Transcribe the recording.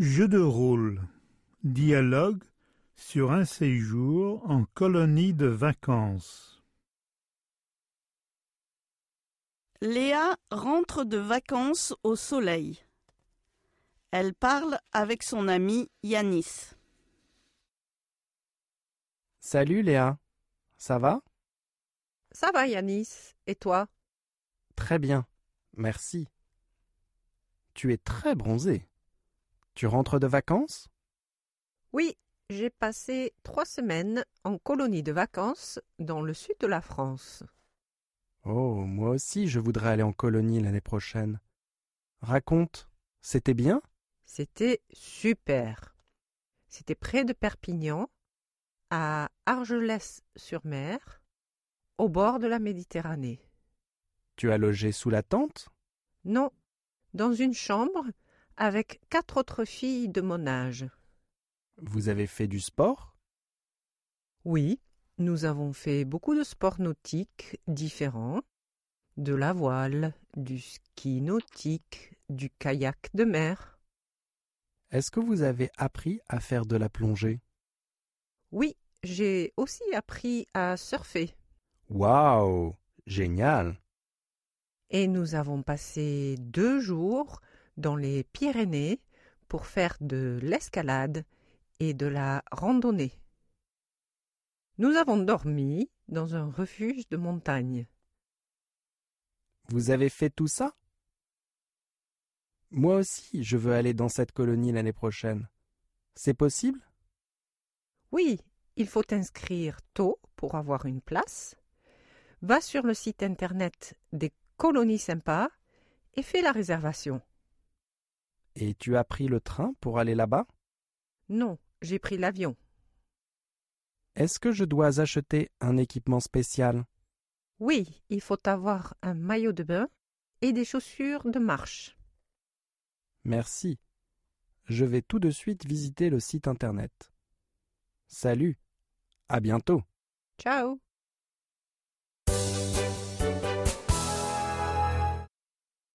Jeu de rôle. Dialogue sur un séjour en colonie de vacances. Léa rentre de vacances au soleil. Elle parle avec son ami Yanis. Salut Léa, ça va? Ça va Yanis, et toi? Très bien, merci. Tu es très bronzé. Tu rentres de vacances? Oui, j'ai passé trois semaines en colonie de vacances dans le sud de la France. Oh, moi aussi je voudrais aller en colonie l'année prochaine. Raconte, c'était bien? C'était super. C'était près de Perpignan, à Argelès-sur-Mer, au bord de la Méditerranée. Tu as logé sous la tente? Non, dans une chambre avec quatre autres filles de mon âge. Vous avez fait du sport? Oui, nous avons fait beaucoup de sports nautiques différents, de la voile, du ski nautique, du kayak de mer. Est-ce que vous avez appris à faire de la plongée? Oui, j'ai aussi appris à surfer. Waouh Génial Et nous avons passé deux jours dans les Pyrénées pour faire de l'escalade et de la randonnée. Nous avons dormi dans un refuge de montagne. Vous avez fait tout ça? Moi aussi, je veux aller dans cette colonie l'année prochaine. C'est possible? Oui, il faut t'inscrire tôt pour avoir une place. Va sur le site internet des colonies sympas et fais la réservation. Et tu as pris le train pour aller là-bas? Non, j'ai pris l'avion. Est-ce que je dois acheter un équipement spécial? Oui, il faut avoir un maillot de bain et des chaussures de marche. Merci. Je vais tout de suite visiter le site internet. Salut. À bientôt. Ciao